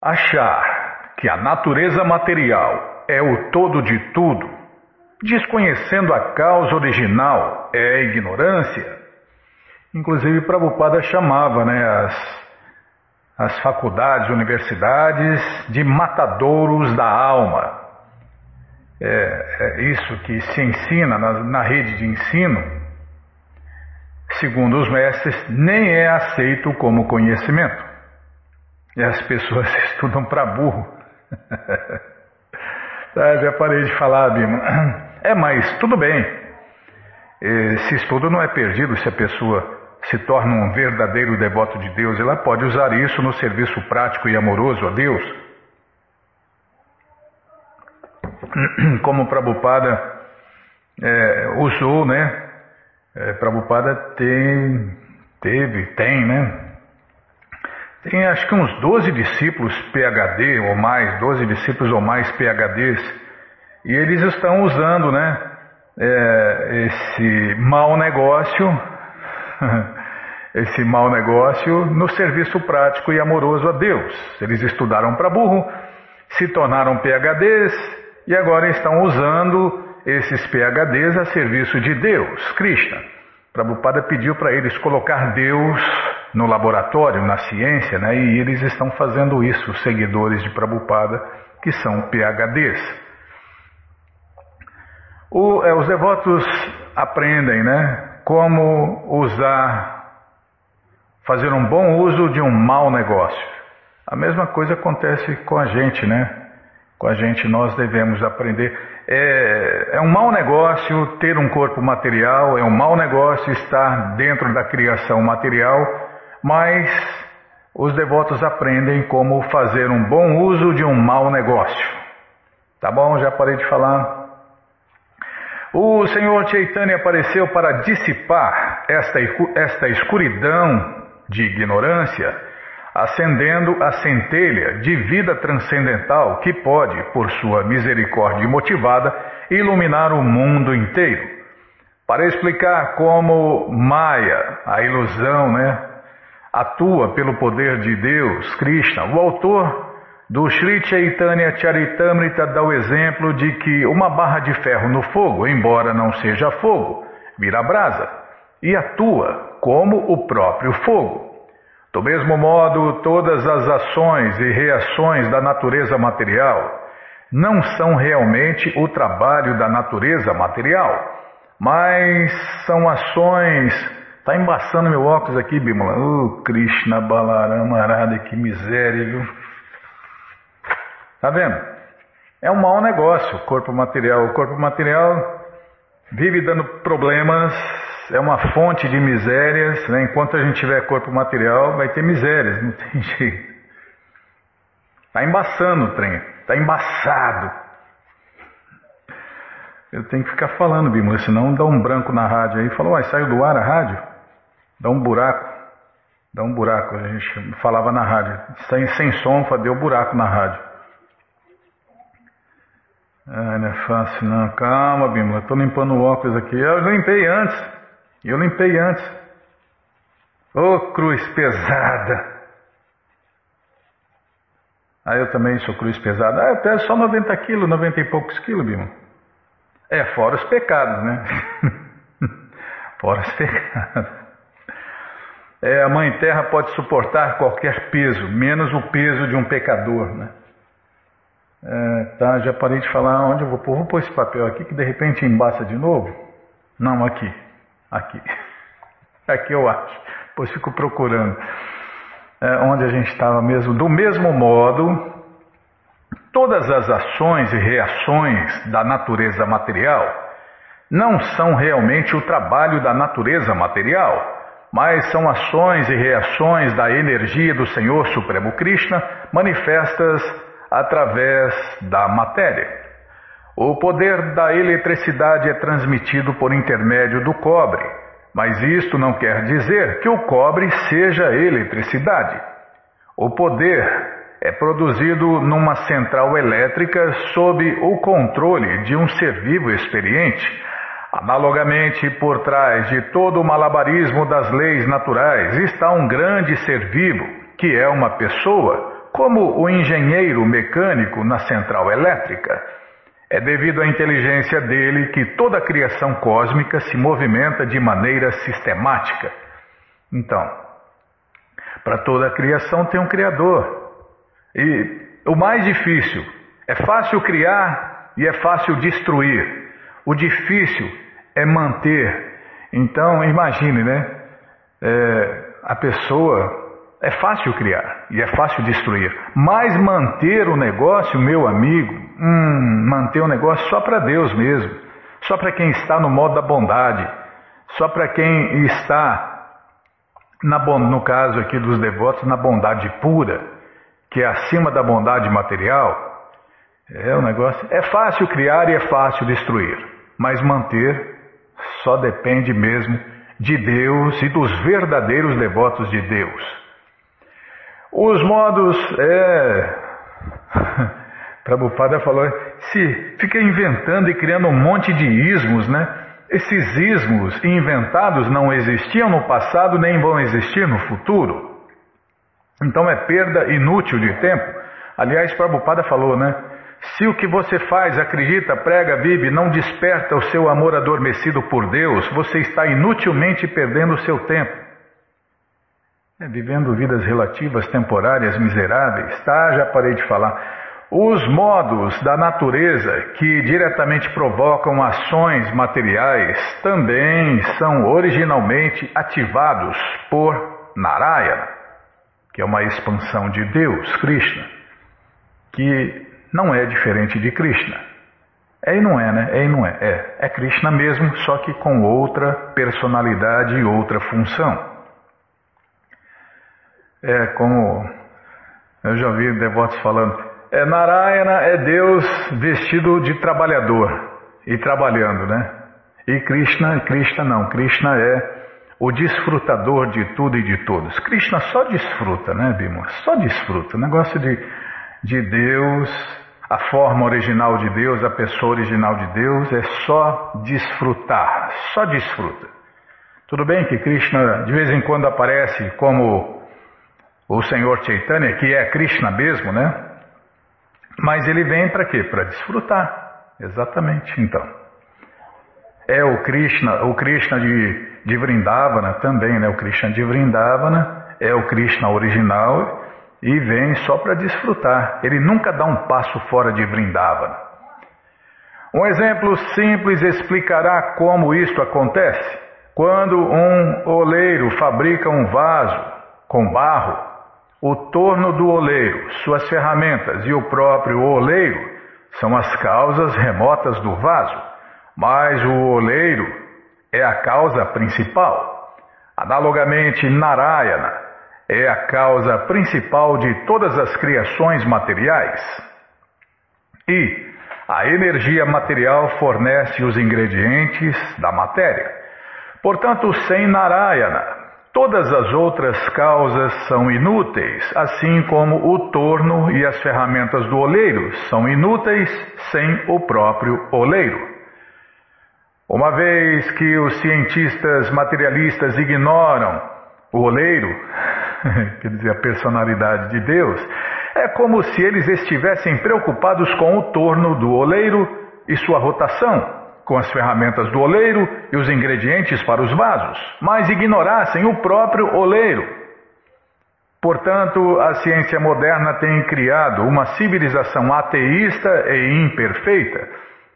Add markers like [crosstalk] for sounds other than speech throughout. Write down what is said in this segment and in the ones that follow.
Achar que a natureza material é o todo de tudo, desconhecendo a causa original, é ignorância. Inclusive, Prabhupada chamava né, as, as faculdades, universidades de matadouros da alma. É, é isso que se ensina na, na rede de ensino, segundo os mestres, nem é aceito como conhecimento. E as pessoas [laughs] estudam para burro. tá, [laughs] já parei de falar, Bima. É, mas tudo bem. Esse estudo não é perdido se a pessoa se torna um verdadeiro devoto de Deus. Ela pode usar isso no serviço prático e amoroso a Deus. [clears throat] Como Prabhupada é, usou, né? É, Prabhupada tem, teve, tem, né? Tem acho que uns 12 discípulos PhD ou mais, 12 discípulos ou mais PhDs, e eles estão usando né, é, esse mau negócio, [laughs] esse mau negócio no serviço prático e amoroso a Deus. Eles estudaram para burro, se tornaram PhDs e agora estão usando esses PhDs a serviço de Deus, Krishna. Prabhupada pediu para eles colocar Deus no laboratório, na ciência, né? e eles estão fazendo isso, os seguidores de Prabhupada, que são PHDs. O, é, os devotos aprendem né, como usar, fazer um bom uso de um mau negócio. A mesma coisa acontece com a gente, né? Com a gente nós devemos aprender. É, é um mau negócio ter um corpo material, é um mau negócio estar dentro da criação material mas os devotos aprendem como fazer um bom uso de um mau negócio. Tá bom? Já parei de falar. O Senhor Chaitanya apareceu para dissipar esta, esta escuridão de ignorância, acendendo a centelha de vida transcendental que pode, por sua misericórdia motivada, iluminar o mundo inteiro. Para explicar como Maya, a ilusão, né, atua pelo poder de Deus, Krishna. O autor do Sri Chaitanya Charitamrita dá o exemplo de que uma barra de ferro no fogo, embora não seja fogo, vira brasa e atua como o próprio fogo. Do mesmo modo, todas as ações e reações da natureza material não são realmente o trabalho da natureza material, mas são ações Tá embaçando meu óculos aqui, Bimala. Ô, oh, Krishna Balarama Arada, que miséria, viu? Tá vendo? É um mau negócio o corpo material. O corpo material vive dando problemas, é uma fonte de misérias. Né? Enquanto a gente tiver corpo material, vai ter misérias, não [laughs] tem jeito. Tá embaçando o trem, tá embaçado. Eu tenho que ficar falando, Bimala, senão dá um branco na rádio aí. Falou, uai, saiu do ar a rádio? Dá um buraco. Dá um buraco. A gente falava na rádio. Sem, sem som, deu buraco na rádio. Ah, não é fácil não. Calma. Eu estou limpando o óculos aqui. Eu limpei antes. Eu limpei antes. Ô oh, cruz pesada. Ah, eu também sou cruz pesada. Ah, eu peso só 90 quilos, 90 e poucos quilos, Bima. É, fora os pecados, né? [laughs] fora os pecados. É, a Mãe Terra pode suportar qualquer peso, menos o peso de um pecador. Né? É, tá, já parei de falar onde eu vou pôr. Vou pôr esse papel aqui que de repente embaça de novo. Não, aqui. Aqui. [laughs] Aqui eu acho. Depois fico procurando. É, onde a gente estava mesmo. Do mesmo modo, todas as ações e reações da natureza material não são realmente o trabalho da natureza material mas são ações e reações da energia do Senhor Supremo Krishna manifestas através da matéria. O poder da eletricidade é transmitido por intermédio do cobre, mas isto não quer dizer que o cobre seja eletricidade. O poder é produzido numa central elétrica sob o controle de um ser vivo experiente Analogamente, por trás de todo o malabarismo das leis naturais está um grande ser vivo, que é uma pessoa, como o engenheiro mecânico na central elétrica. É devido à inteligência dele que toda a criação cósmica se movimenta de maneira sistemática. Então, para toda a criação tem um Criador. E o mais difícil é fácil criar e é fácil destruir. O difícil é manter. Então, imagine, né? É, a pessoa é fácil criar e é fácil destruir, mas manter o negócio, meu amigo, hum, manter o negócio só para Deus mesmo, só para quem está no modo da bondade, só para quem está, na, no caso aqui dos devotos, na bondade pura, que é acima da bondade material. É o negócio. É fácil criar e é fácil destruir, mas manter só depende mesmo de Deus e dos verdadeiros devotos de Deus. Os modos, é. [laughs] Prabhupada falou, se fica inventando e criando um monte de ismos, né? Esses ismos inventados não existiam no passado nem vão existir no futuro. Então é perda inútil de tempo. Aliás, Prabhupada falou, né? Se o que você faz, acredita, prega, vive, não desperta o seu amor adormecido por Deus, você está inutilmente perdendo o seu tempo. É, vivendo vidas relativas, temporárias, miseráveis, tá? Já parei de falar. Os modos da natureza que diretamente provocam ações materiais também são originalmente ativados por Narayana, que é uma expansão de Deus, Krishna, que não é diferente de Krishna. É e não é, né? É e não é. É, é Krishna mesmo, só que com outra personalidade e outra função. É como eu já vi devotos falando, é Narayana é Deus vestido de trabalhador e trabalhando, né? E Krishna, Krishna não, Krishna é o desfrutador de tudo e de todos. Krishna só desfruta, né, Bima? Só desfruta. O negócio de, de Deus, a forma original de Deus, a pessoa original de Deus é só desfrutar, só desfruta. Tudo bem que Krishna de vez em quando aparece como o Senhor Chaitanya, que é Krishna mesmo, né? Mas ele vem para quê? Para desfrutar. Exatamente, então. É o Krishna, o Krishna de, de Vrindavana também, né? O Krishna de Vrindavana é o Krishna original e vem só para desfrutar. Ele nunca dá um passo fora de Vrindavana. Um exemplo simples explicará como isto acontece. Quando um oleiro fabrica um vaso com barro, o torno do oleiro, suas ferramentas e o próprio oleiro são as causas remotas do vaso, mas o oleiro é a causa principal. Analogamente, Narayana é a causa principal de todas as criações materiais. E a energia material fornece os ingredientes da matéria. Portanto, sem Narayana, Todas as outras causas são inúteis, assim como o torno e as ferramentas do oleiro são inúteis sem o próprio oleiro. Uma vez que os cientistas materialistas ignoram o oleiro, [laughs] quer dizer, a personalidade de Deus, é como se eles estivessem preocupados com o torno do oleiro e sua rotação com as ferramentas do oleiro e os ingredientes para os vasos, mas ignorassem o próprio oleiro. Portanto, a ciência moderna tem criado uma civilização ateísta e imperfeita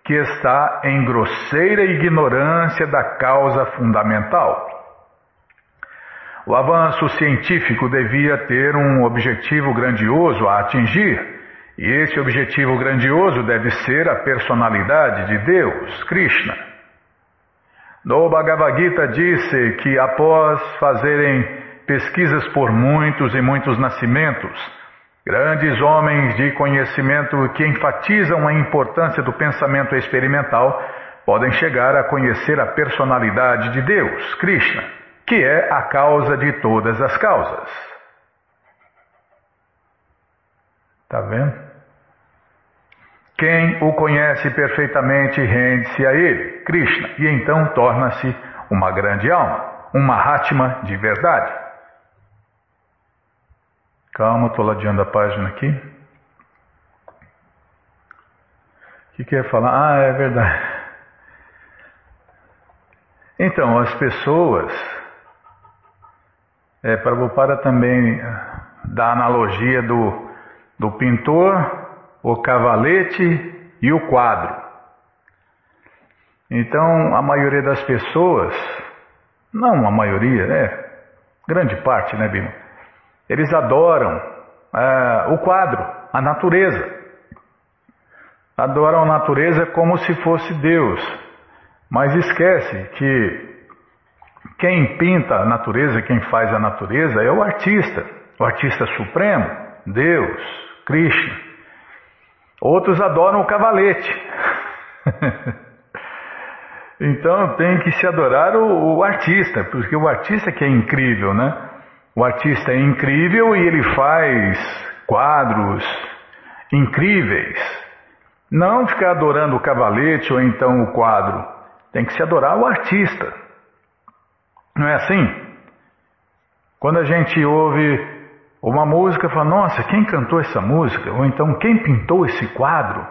que está em grosseira ignorância da causa fundamental. O avanço científico devia ter um objetivo grandioso a atingir e esse objetivo grandioso deve ser a personalidade de Deus, Krishna. No Bhagavad Gita disse que após fazerem pesquisas por muitos e muitos nascimentos, grandes homens de conhecimento que enfatizam a importância do pensamento experimental podem chegar a conhecer a personalidade de Deus, Krishna, que é a causa de todas as causas. Está vendo? Quem o conhece perfeitamente rende-se a ele, Krishna, e então torna-se uma grande alma, uma Mahatma de verdade. Calma, estou ladeando a página aqui. O que, que eu ia falar? Ah, é verdade. Então, as pessoas, é, Prabhupada também dá analogia do, do pintor, o cavalete e o quadro. Então, a maioria das pessoas, não a maioria, é grande parte, né, Bima? Eles adoram é, o quadro, a natureza. Adoram a natureza como se fosse Deus. Mas esquece que quem pinta a natureza, quem faz a natureza é o artista, o artista supremo, Deus, Krishna. Outros adoram o cavalete. [laughs] então tem que se adorar o, o, artista, porque o artista que é incrível, né? O artista é incrível e ele faz quadros incríveis. Não ficar adorando o cavalete ou então o quadro. Tem que se adorar o artista. Não é assim? Quando a gente ouve uma música, fala, nossa, quem cantou essa música? Ou então, quem pintou esse quadro?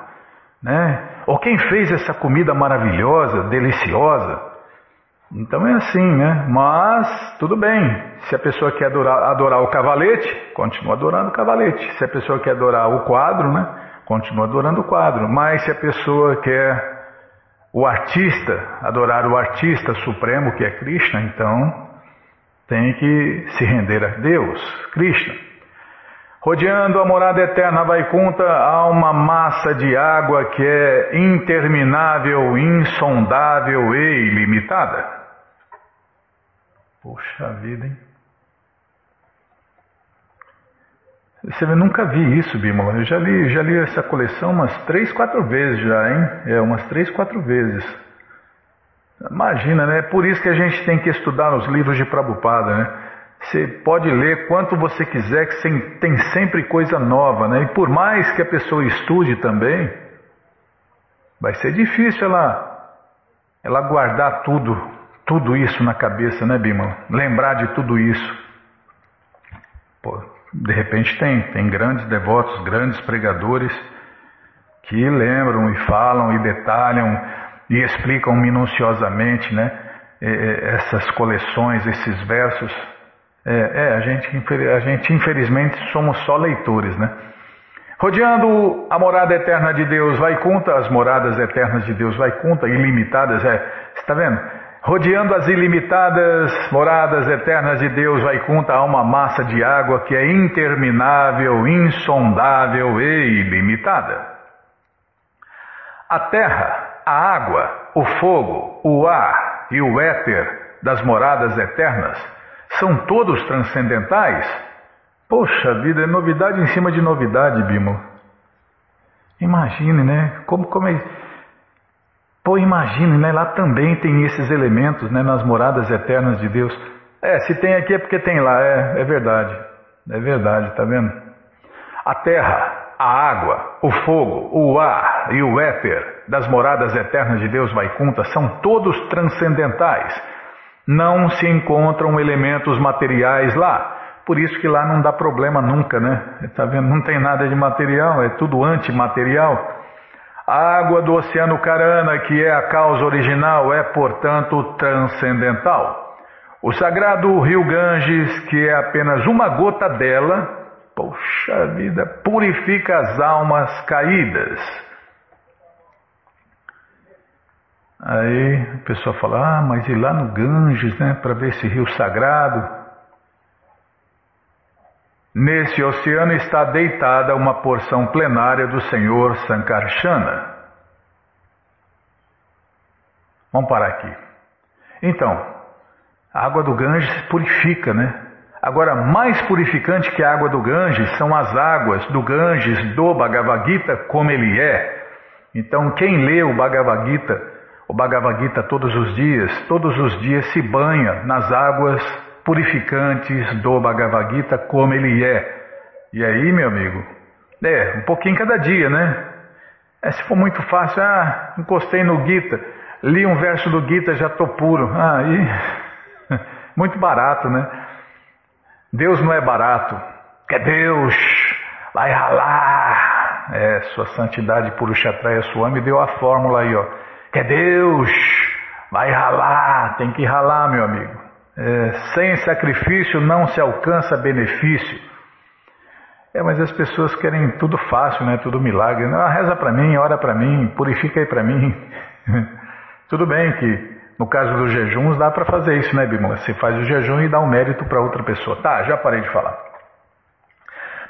Né? Ou quem fez essa comida maravilhosa, deliciosa? Então é assim, né? Mas tudo bem. Se a pessoa quer adorar, adorar o cavalete, continua adorando o cavalete. Se a pessoa quer adorar o quadro, né? Continua adorando o quadro. Mas se a pessoa quer o artista, adorar o artista supremo que é Krishna, então tem que se render a Deus, Krishna. Rodeando a morada eterna Vaikunta há uma massa de água que é interminável, insondável e ilimitada. Poxa vida, hein? Você nunca vi isso, Bímola. Eu já li, já li essa coleção umas três, quatro vezes já, hein? É, umas três, quatro vezes. Imagina, né? É por isso que a gente tem que estudar os livros de Prabhupada, né? Você pode ler quanto você quiser, que tem sempre coisa nova, né? E por mais que a pessoa estude também, vai ser difícil ela, ela guardar tudo, tudo isso na cabeça, né, Bima? Lembrar de tudo isso. Pô, de repente tem, tem grandes devotos, grandes pregadores que lembram e falam e detalham e explicam minuciosamente né, essas coleções, esses versos. É, é, a, gente, a gente infelizmente somos só leitores, né? Rodeando a morada eterna de Deus vai conta, as moradas eternas de Deus vai conta, ilimitadas, é, está vendo? Rodeando as ilimitadas moradas eternas de Deus, vai conta há uma massa de água que é interminável, insondável e ilimitada. A terra, a água, o fogo, o ar e o éter das moradas eternas são todos transcendentais? Poxa vida, é novidade em cima de novidade, Bimo. Imagine, né? Como, como é Pô, imagine, né? Lá também tem esses elementos, né? Nas moradas eternas de Deus. É, se tem aqui é porque tem lá, é, é verdade. É verdade, tá vendo? A terra, a água, o fogo, o ar e o éter das moradas eternas de Deus Vaikunta são todos transcendentais. Não se encontram elementos materiais lá. Por isso que lá não dá problema nunca, né? Tá vendo? Não tem nada de material, é tudo antimaterial. A água do Oceano Carana, que é a causa original, é, portanto, transcendental. O sagrado rio Ganges, que é apenas uma gota dela, poxa vida, purifica as almas caídas. Aí a pessoa fala, ah, mas ir lá no Ganges, né, para ver esse rio sagrado. Nesse oceano está deitada uma porção plenária do Senhor Sankarsana. Vamos parar aqui. Então, a água do Ganges purifica, né? Agora, mais purificante que a água do Ganges são as águas do Ganges do Bhagavad Gita, como ele é. Então, quem lê o Bhagavad Gita, o Bhagavad Gita todos os dias, todos os dias se banha nas águas purificantes do Bhagavad Gita como ele é. E aí, meu amigo, é, um pouquinho cada dia, né? É, se for muito fácil, ah, encostei no Gita, li um verso do Gita, já estou puro. Ah, aí, [laughs] muito barato, né? Deus não é barato, que Deus vai ralar. É, sua santidade Purushatraya Swami deu a fórmula aí, ó. Que Deus vai ralar, tem que ralar, meu amigo. É, sem sacrifício não se alcança benefício. É, mas as pessoas querem tudo fácil, né? Tudo milagre. Não, reza para mim, ora para mim, purifica aí para mim. [laughs] tudo bem que no caso dos jejuns dá para fazer isso, né, Bimala? Você faz o jejum e dá um mérito para outra pessoa. Tá, já parei de falar.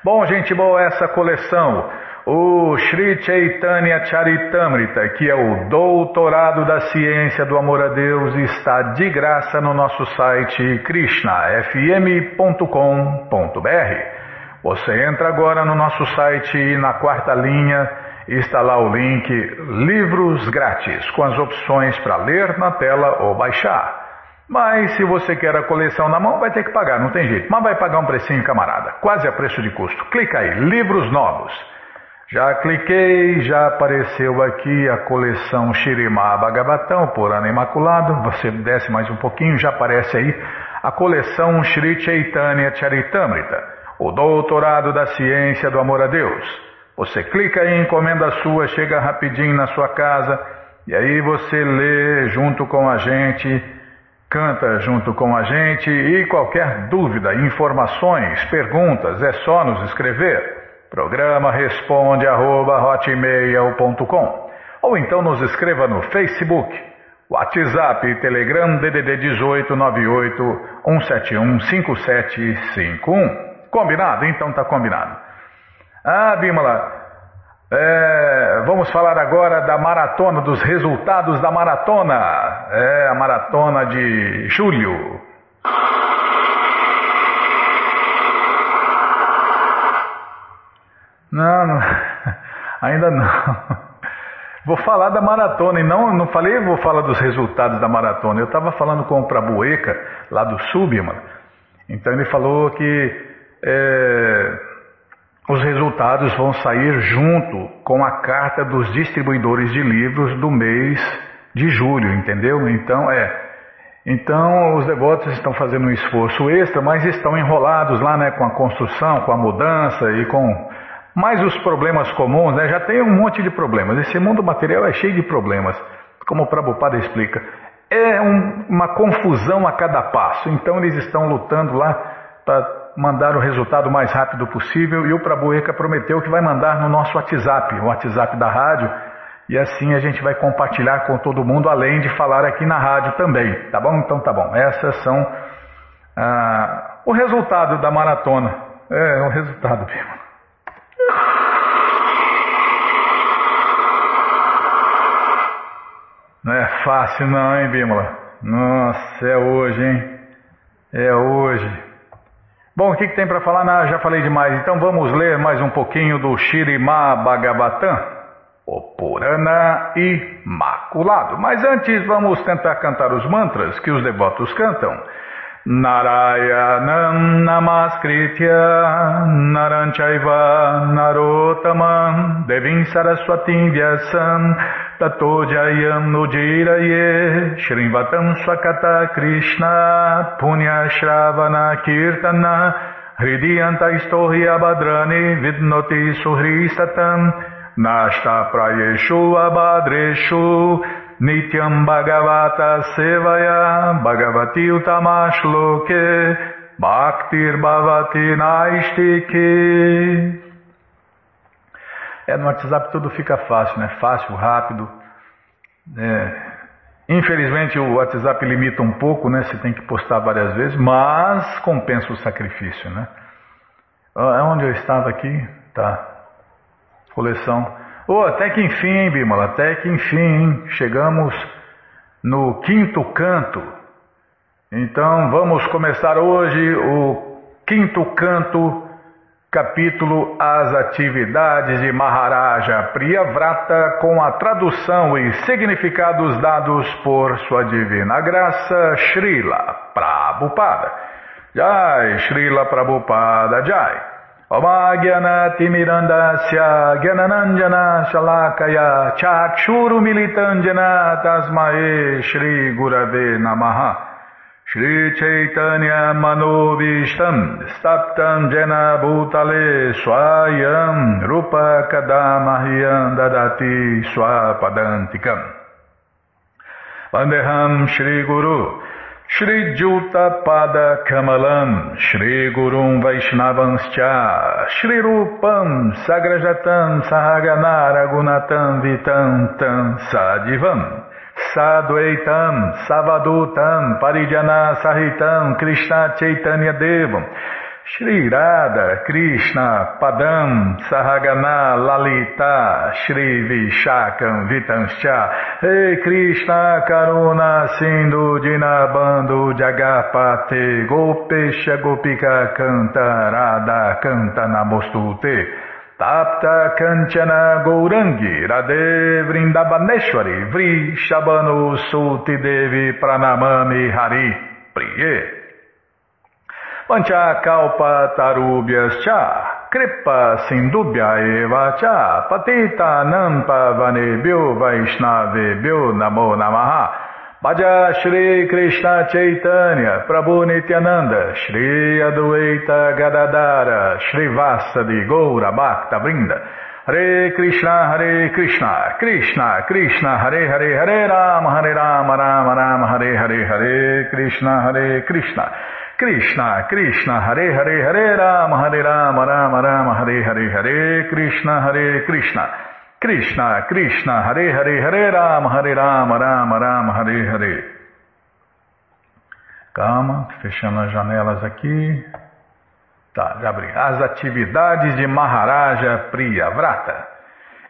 Bom, gente boa, essa coleção, o Sri Chaitanya Charitamrita, que é o doutorado da ciência do amor a Deus, está de graça no nosso site krishnafm.com.br. Você entra agora no nosso site e na quarta linha está lá o link Livros Grátis, com as opções para ler na tela ou baixar. Mas se você quer a coleção na mão, vai ter que pagar, não tem jeito. Mas vai pagar um precinho, camarada, quase a preço de custo. Clica aí, Livros Novos. Já cliquei, já apareceu aqui a coleção Shirimá Bhagavatam, por ano imaculado. Você desce mais um pouquinho, já aparece aí a coleção Shri Chaitanya Charitamrita o doutorado da ciência do amor a Deus. Você clica em encomenda sua, chega rapidinho na sua casa e aí você lê junto com a gente, canta junto com a gente e qualquer dúvida, informações, perguntas, é só nos escrever. Programa responde arroba, ou então nos escreva no Facebook, WhatsApp, Telegram DDD 18 98 171 5751. Combinado? Então tá combinado. Ah, Bímola, é, vamos falar agora da maratona, dos resultados da maratona. É, a maratona de julho. Não, não [laughs] ainda não. Vou falar da maratona e não, não falei, vou falar dos resultados da maratona. Eu estava falando com o Prabueca, lá do Sul, Bímola. Então ele falou que é, os resultados vão sair junto com a carta dos distribuidores de livros do mês de julho, entendeu? Então é. Então os devotos estão fazendo um esforço extra, mas estão enrolados lá, né, com a construção, com a mudança e com mais os problemas comuns, né? Já tem um monte de problemas. Esse mundo material é cheio de problemas, como o Prabhupada explica. É um, uma confusão a cada passo. Então eles estão lutando lá para mandar o resultado o mais rápido possível e o Prabueca prometeu que vai mandar no nosso WhatsApp, o WhatsApp da rádio, e assim a gente vai compartilhar com todo mundo, além de falar aqui na rádio também, tá bom? Então tá bom. Essas são ah, o resultado da maratona. É, o resultado mesmo. Não é fácil não, hein, Bímola? Nossa, é hoje, hein? É hoje. Bom, o que, que tem para falar? Não, já falei demais. Então vamos ler mais um pouquinho do Shirimá Bhagavatam, o Purana Imaculado. Mas antes vamos tentar cantar os mantras que os devotos cantam. Narayanam Namaskritya Naranchaiva Narotamam Devim Saraswatim Vyasam Tato Jayam Nujiraye Shrivatam Swakata Krishna Punya Shravana Kirtana Hridiyanta Istohi Abhadrani Vidnoti Suhri Satam Nashta Prayeshu Nityam Bhagavata Sevaya Bhagavati Utamashloke Bhaktir Bhavati Naistike É, no WhatsApp tudo fica fácil, né? Fácil, rápido. É. Infelizmente o WhatsApp limita um pouco, né? Você tem que postar várias vezes, mas compensa o sacrifício, né? É onde eu estava aqui? Tá. Coleção Oh, até que enfim, hein? Até que enfim, hein? Chegamos no quinto canto. Então vamos começar hoje o quinto canto, capítulo As Atividades de Maharaja Priyavrata, com a tradução e significados dados por Sua Divina Graça, Srila Prabhupada. Jai, Srila Prabhupada Jai. Mirandasya Gyananandjana Shalakaya Chakshuru Militanjana Tasmae Shri Gurave Namaha. Shri Chaitanya Manobishtam Staptam Jena Bhutale Swayam Rupa Kadamahyam Dadati Swapadantikam. Vandeham Shri Juta Pada Kamalam Shri Gurum Vaishnavanscha Shri Rupam Sagrajatam Sahagana Ragunatam Vitam Tam Sadivam Sadhuaitam, Savadutam, Parijana Sahitam, Krishna Chaitanya Devam, Shri Radha, Krishna, Padam, Sahagana, Lalita, Shri Vishakam, Vitanscha, Rei Krishna, Karuna, Sindhu, Dinabando, Jagapate, Gopesha, Gopika, Canta, Radha, Canta, Namostute, Tapta Kanchana Gourangi Radhe Vrindabaneshwari Vri Shabano Suti Devi Pranamami Hari Priye Pancha Kalpa Tarubhyas Cha Kripa Sindubhya Eva Cha Patita Nampa Vanebhyo Vaishnavebhyo Namo Namaha. Bhaja Krishna Chaitanya, Prabhu Nityananda, Shri Adueita Gadadara, Shri Vasadi Goura Bhakta Brinda, Hare Krishna, Hare Krishna, Krishna, Krishna, Hare Hare, Hare Rama, Hare Krishna, Krishna, Hare Hare, Hare Rama, Hare Rama, Rama Rama, Hare Hare, Hare Krishna, Hare Krishna, Krishna, Krishna, Hare Hare, Hare Rama, Hare Rama, Rama Rama, Hare Hare. Calma, fechando as janelas aqui. Tá, já abri. As atividades de Maharaja Priyavrata.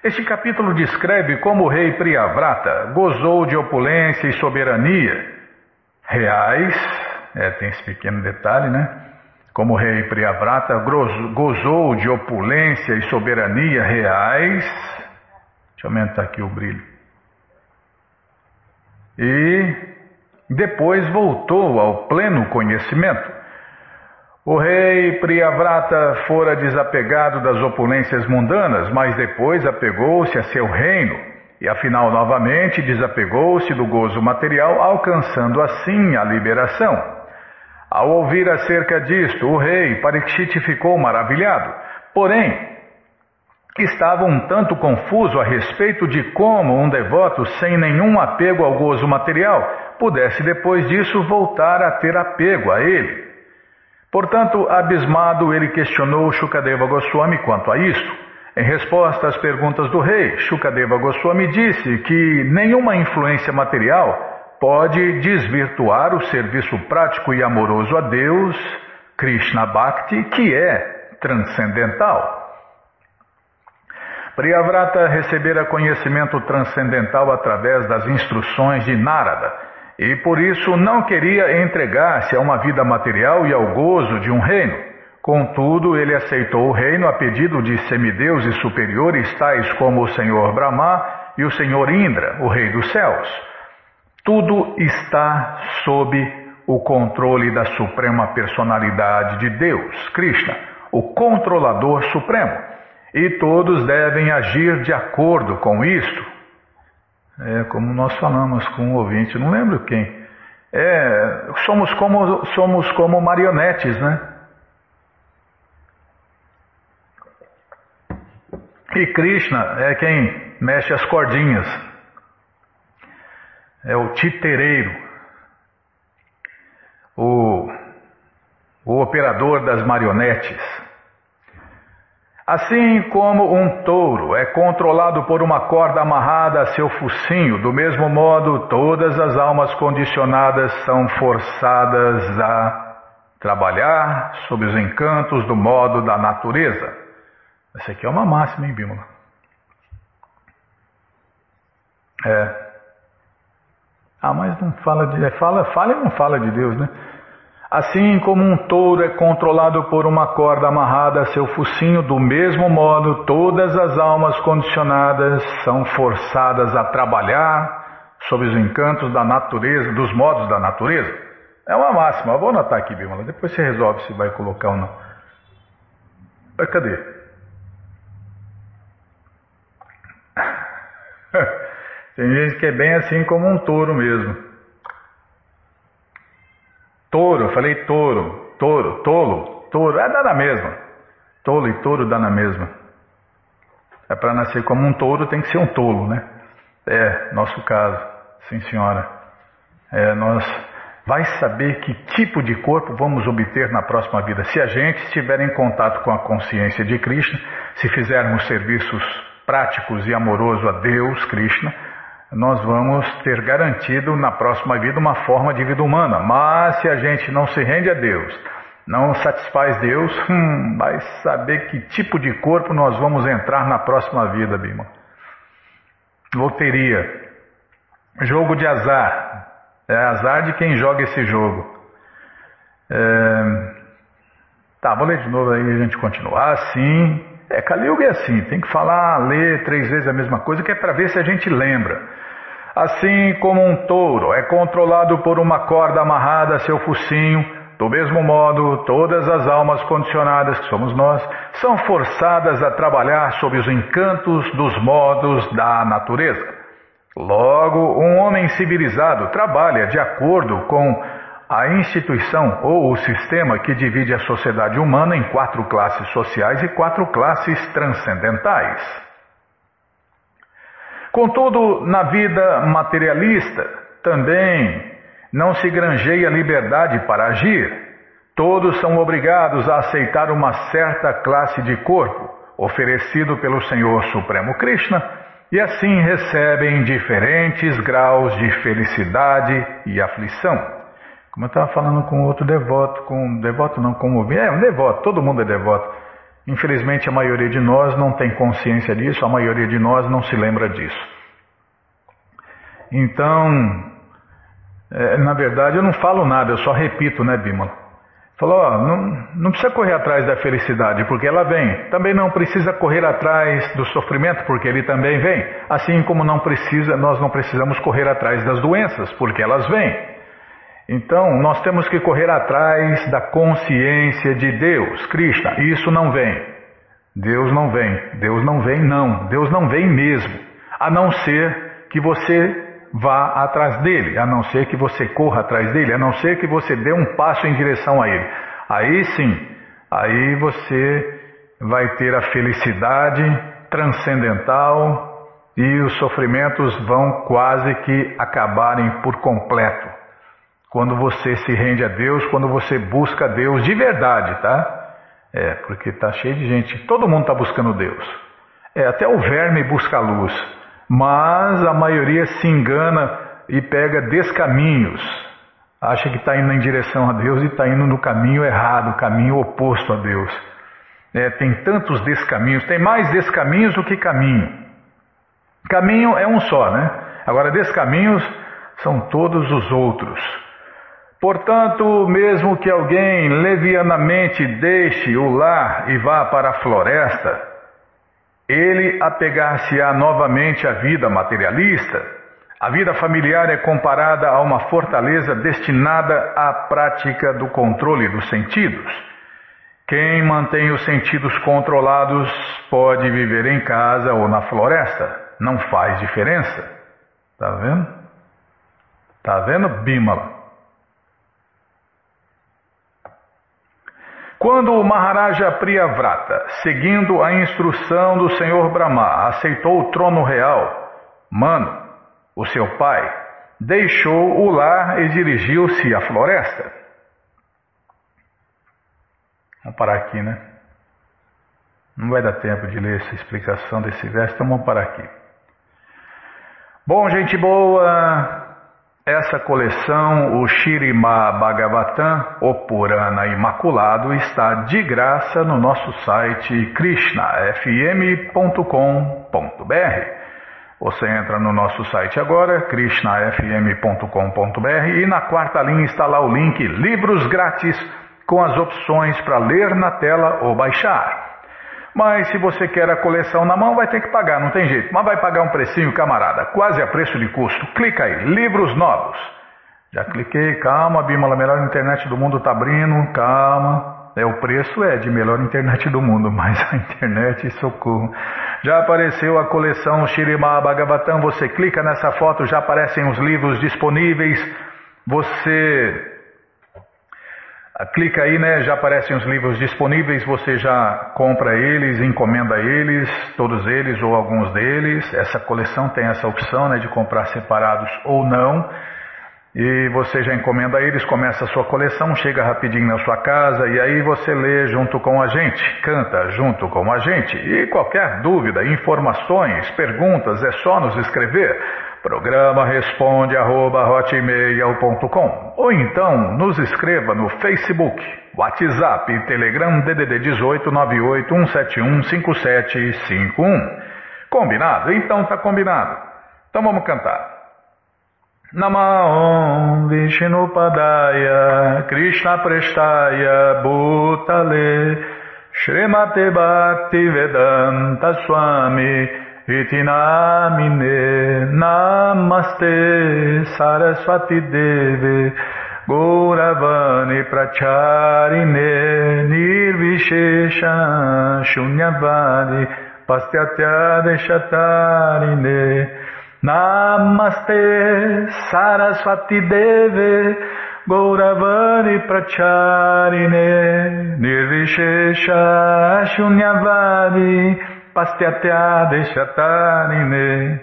Este capítulo descreve como o rei Priyavrata gozou de opulência e soberania reais, é, tem esse pequeno detalhe, né? Como o rei Priyavrata gozou de opulência e soberania reais Deixa eu aumentar aqui o brilho. E depois voltou ao pleno conhecimento. O rei Priyavrata fora desapegado das opulências mundanas, mas depois apegou-se a seu reino e afinal novamente desapegou-se do gozo material, alcançando assim a liberação. Ao ouvir acerca disto, o rei Parikshit ficou maravilhado. Porém, estava um tanto confuso a respeito de como um devoto sem nenhum apego ao gozo material pudesse depois disso voltar a ter apego a ele. Portanto, abismado, ele questionou Shukadeva Goswami quanto a isto. Em resposta às perguntas do rei, Shukadeva Goswami disse que nenhuma influência material pode desvirtuar o serviço prático e amoroso a Deus, Krishna Bhakti, que é transcendental. Priyavrata recebera conhecimento transcendental através das instruções de Narada e por isso não queria entregar-se a uma vida material e ao gozo de um reino. Contudo, ele aceitou o reino a pedido de semideuses superiores tais como o Senhor Brahma e o Senhor Indra, o Rei dos Céus. Tudo está sob o controle da Suprema Personalidade de Deus, Krishna, o Controlador Supremo. E todos devem agir de acordo com isto. É como nós falamos com um ouvinte, não lembro quem. É, somos como somos como marionetes, né? E Krishna é quem mexe as cordinhas. É o titereiro. O, o operador das marionetes. Assim como um touro é controlado por uma corda amarrada a seu focinho, do mesmo modo todas as almas condicionadas são forçadas a trabalhar sob os encantos do modo da natureza. Essa aqui é uma máxima, hein, Bímola? É. Ah, mas não fala de. É, fala, fala e não fala de Deus, né? Assim como um touro é controlado por uma corda amarrada a seu focinho, do mesmo modo, todas as almas condicionadas são forçadas a trabalhar sob os encantos da natureza, dos modos da natureza. É uma máxima. Vou anotar aqui, Bímola. Depois você resolve se vai colocar ou não. Mas cadê? [laughs] Tem gente que é bem assim como um touro mesmo. falei touro, touro, tolo, touro, é dá na mesma. Tolo e touro dá na mesma. É para nascer como um touro tem que ser um tolo, né? É, nosso caso, sim senhora. É, nós vai saber que tipo de corpo vamos obter na próxima vida. Se a gente estiver em contato com a consciência de Krishna, se fizermos serviços práticos e amorosos a Deus, Krishna, nós vamos ter garantido na próxima vida uma forma de vida humana. Mas se a gente não se rende a Deus, não satisfaz Deus, [laughs] hum, vai saber que tipo de corpo nós vamos entrar na próxima vida, Bima. Loteria, jogo de azar, é azar de quem joga esse jogo. É... Tá, vou ler de novo aí a gente continua. Assim, é, Kaliuga é assim, tem que falar, ler três vezes a mesma coisa, que é para ver se a gente lembra. Assim como um touro é controlado por uma corda amarrada a seu focinho, do mesmo modo, todas as almas condicionadas, que somos nós, são forçadas a trabalhar sob os encantos dos modos da natureza. Logo, um homem civilizado trabalha de acordo com a instituição ou o sistema que divide a sociedade humana em quatro classes sociais e quatro classes transcendentais. Contudo, na vida materialista também não se granjeia liberdade para agir. Todos são obrigados a aceitar uma certa classe de corpo oferecido pelo Senhor Supremo Krishna e assim recebem diferentes graus de felicidade e aflição. Como eu estava falando com outro devoto, com devoto não, com é um devoto, todo mundo é devoto. Infelizmente a maioria de nós não tem consciência disso, a maioria de nós não se lembra disso. Então, é, na verdade eu não falo nada, eu só repito, né, Bimala? Falou, ó, não, não precisa correr atrás da felicidade, porque ela vem. Também não precisa correr atrás do sofrimento, porque ele também vem. Assim como não precisa, nós não precisamos correr atrás das doenças, porque elas vêm. Então, nós temos que correr atrás da consciência de Deus, Krishna. Isso não vem. Deus não vem. Deus não vem, não. Deus não vem mesmo. A não ser que você vá atrás dele, a não ser que você corra atrás dele, a não ser que você dê um passo em direção a ele. Aí sim, aí você vai ter a felicidade transcendental e os sofrimentos vão quase que acabarem por completo. Quando você se rende a Deus, quando você busca Deus de verdade, tá? É, porque tá cheio de gente, todo mundo está buscando Deus. É, até o verme busca a luz. Mas a maioria se engana e pega descaminhos. Acha que está indo em direção a Deus e está indo no caminho errado, caminho oposto a Deus. É, tem tantos descaminhos, tem mais descaminhos do que caminho. Caminho é um só, né? Agora, descaminhos são todos os outros. Portanto, mesmo que alguém levianamente deixe o lar e vá para a floresta, ele apegar-se-á novamente à vida materialista. A vida familiar é comparada a uma fortaleza destinada à prática do controle dos sentidos. Quem mantém os sentidos controlados pode viver em casa ou na floresta, não faz diferença. Tá vendo? Tá vendo, Bimala? Quando o Maharaja Priyavrata, seguindo a instrução do Senhor Brahma, aceitou o trono real, Mano, o seu pai, deixou o lar e dirigiu-se à floresta. Vamos parar aqui, né? Não vai dar tempo de ler essa explicação desse verso, então vamos parar aqui. Bom, gente boa, essa coleção, o Shirima Bhagavatam, o Purana Imaculado, está de graça no nosso site krishnafm.com.br. Você entra no nosso site agora, krishnafm.com.br, e na quarta linha está lá o link Livros Grátis com as opções para ler na tela ou baixar. Mas se você quer a coleção na mão, vai ter que pagar, não tem jeito. Mas vai pagar um precinho, camarada, quase a preço de custo. Clica aí, livros novos. Já cliquei, calma, Bímola, a melhor internet do mundo está abrindo, calma. É, o preço é de melhor internet do mundo, [laughs] mas a internet, socorro. Já apareceu a coleção Shirima Bhagavatam, você clica nessa foto, já aparecem os livros disponíveis. Você Clica aí, né? Já aparecem os livros disponíveis, você já compra eles, encomenda eles, todos eles ou alguns deles. Essa coleção tem essa opção, né, de comprar separados ou não. E você já encomenda eles, começa a sua coleção, chega rapidinho na sua casa e aí você lê junto com a gente, canta junto com a gente. E qualquer dúvida, informações, perguntas, é só nos escrever. Programa responde arroba, ou então nos escreva no Facebook, WhatsApp e Telegram DDD 18 98 171 5751. Combinado? Então tá combinado. Então vamos cantar. Namaon Vishnupadaya Krishna Prestaya Bhutale Srimate Bhakti Vedanta Swami Itinamine Namaste Saraswati Deve Gauravani Pracharine Nirvishesha Shunyavani Pastyatya Deshatarine Namaste Saraswati Deve Gauravani Pracharine Nirvishesha Shunyavadi Pastyatya Deshatarine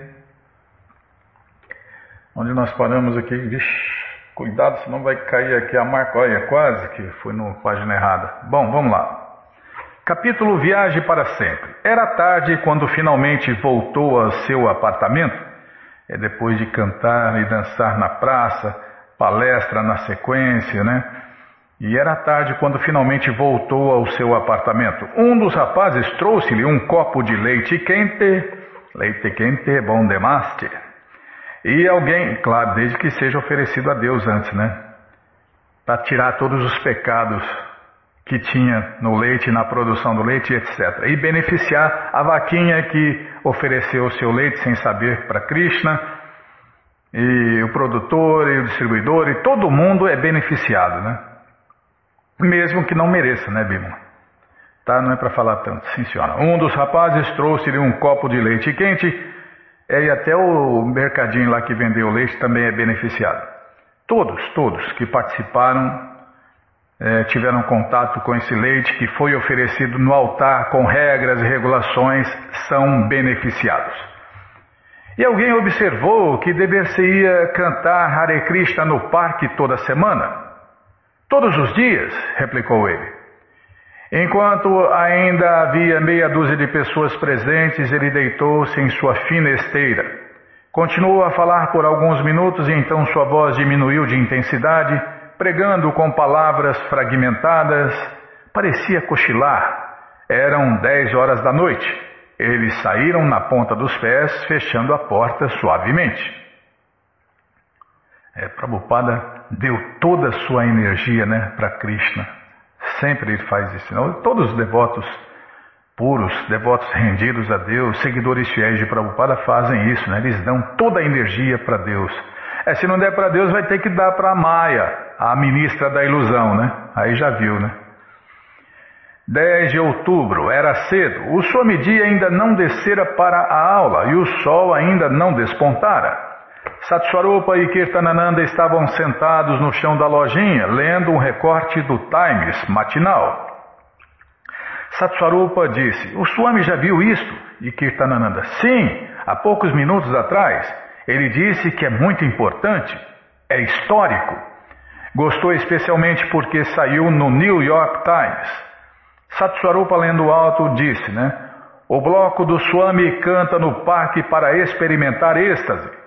Onde nós paramos aqui? Vixe, cuidado, senão vai cair aqui a marca. Olha, quase que foi na página errada. Bom, vamos lá. Capítulo Viagem para Sempre. Era tarde quando finalmente voltou ao seu apartamento é depois de cantar e dançar na praça, palestra na sequência, né? E era tarde quando finalmente voltou ao seu apartamento. Um dos rapazes trouxe-lhe um copo de leite quente, leite quente, bom demaste. E alguém, claro, desde que seja oferecido a Deus antes, né? Para tirar todos os pecados que tinha no leite, na produção do leite, etc. E beneficiar a vaquinha que ofereceu o seu leite sem saber para Krishna, e o produtor e o distribuidor, e todo mundo é beneficiado, né? Mesmo que não mereça, né, Bima? Tá? Não é para falar tanto, sim senhora. Um dos rapazes trouxe-lhe um copo de leite quente, e até o mercadinho lá que vendeu o leite também é beneficiado. Todos, todos que participaram é, tiveram contato com esse leite que foi oferecido no altar com regras e regulações são beneficiados. E alguém observou que dever-se-ia cantar Hare Krishna no parque toda semana? Todos os dias, replicou ele. Enquanto ainda havia meia dúzia de pessoas presentes, ele deitou-se em sua fina esteira. Continuou a falar por alguns minutos e então sua voz diminuiu de intensidade pregando com palavras fragmentadas, parecia cochilar. Eram dez horas da noite. Eles saíram na ponta dos pés, fechando a porta suavemente. É, Prabhupada deu toda a sua energia né, para Krishna. Sempre ele faz isso. Não? Todos os devotos puros, devotos rendidos a Deus, seguidores fiéis de Prabhupada fazem isso. Né? Eles dão toda a energia para Deus. É, se não der para Deus, vai ter que dar para a Maia, a ministra da ilusão, né? Aí já viu, né? 10 de outubro, era cedo. O Swamiji ainda não descera para a aula e o sol ainda não despontara. Satswarupa e Kirtanananda estavam sentados no chão da lojinha, lendo um recorte do Times matinal. Satswarupa disse: O Swami já viu isto? E Kirtanananda: Sim, há poucos minutos atrás. Ele disse que é muito importante, é histórico. Gostou especialmente porque saiu no New York Times. Satswarupa lendo alto disse, né? O bloco do Swami canta no parque para experimentar êxtase.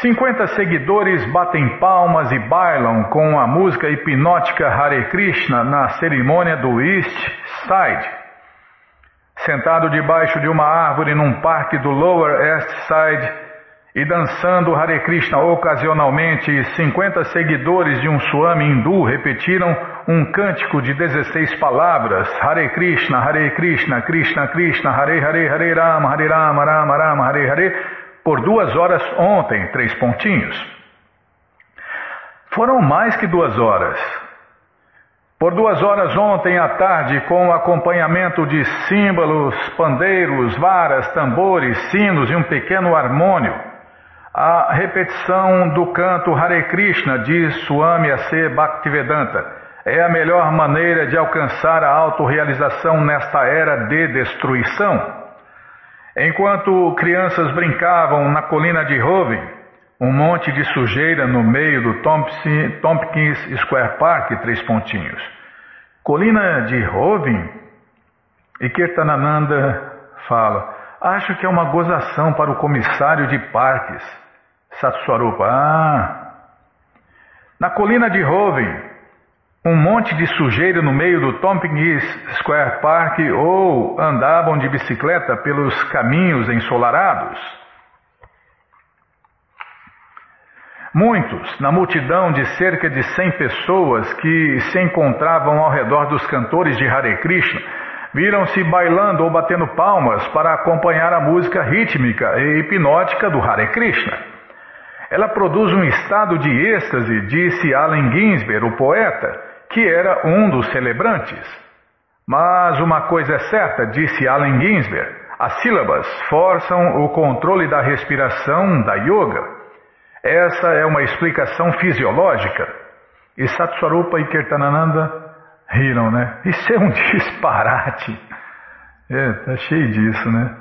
50 seguidores batem palmas e bailam com a música hipnótica Hare Krishna na cerimônia do East Side. Sentado debaixo de uma árvore num parque do Lower East Side, e dançando Hare Krishna ocasionalmente, 50 seguidores de um Swami hindu repetiram um cântico de 16 palavras: Hare Krishna, Hare Krishna, Krishna Krishna, Hare Hare, Hare Rama, Hare Rama, Rama Rama, Hare Hare, por duas horas ontem, três pontinhos. Foram mais que duas horas. Por duas horas ontem à tarde, com acompanhamento de símbolos, pandeiros, varas, tambores, sinos e um pequeno harmônio, a repetição do canto Hare Krishna de Swami A.C. Bhaktivedanta é a melhor maneira de alcançar a autorrealização nesta era de destruição. Enquanto crianças brincavam na colina de Hove, um monte de sujeira no meio do Tompkins Square Park, três pontinhos. Colina de Hove? E Kirtanananda fala, acho que é uma gozação para o comissário de parques. Satswarupa, ah. Na colina de Hove, um monte de sujeira no meio do Tompkins Square Park ou andavam de bicicleta pelos caminhos ensolarados. Muitos, na multidão de cerca de 100 pessoas que se encontravam ao redor dos cantores de Hare Krishna, viram-se bailando ou batendo palmas para acompanhar a música rítmica e hipnótica do Hare Krishna. Ela produz um estado de êxtase, disse Allen Ginsberg, o poeta, que era um dos celebrantes. Mas uma coisa é certa, disse Allen Ginsberg, as sílabas forçam o controle da respiração da yoga. Essa é uma explicação fisiológica. E Satswarupa e Kirtanananda riram, né? Isso é um [laughs] disparate. É, tá cheio disso, né?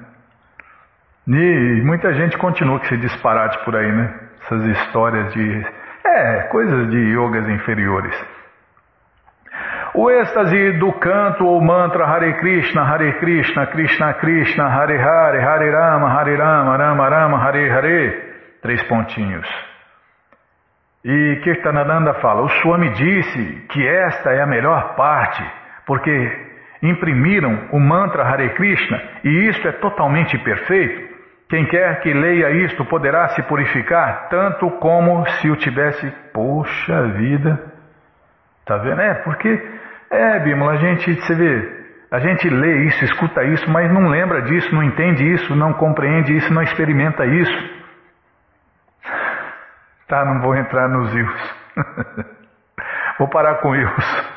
E muita gente continua com esse disparate por aí, né? Essas histórias de. É, coisas de yogas inferiores. O êxtase do canto ou mantra Hare Krishna, Hare Krishna, Krishna Krishna, Hare Hare, Hare Rama, Hare Rama, Rama Rama, Hare Hare. Três pontinhos. E Kirtanananda fala: O Swami disse que esta é a melhor parte, porque imprimiram o mantra Hare Krishna e isto é totalmente perfeito. Quem quer que leia isto poderá se purificar tanto como se o tivesse. Poxa vida! Tá vendo? É, porque é, Bímola, a gente, você vê, a gente lê isso, escuta isso, mas não lembra disso, não entende isso, não compreende isso, não experimenta isso. Tá, não vou entrar nos rios. [laughs] vou parar com rios.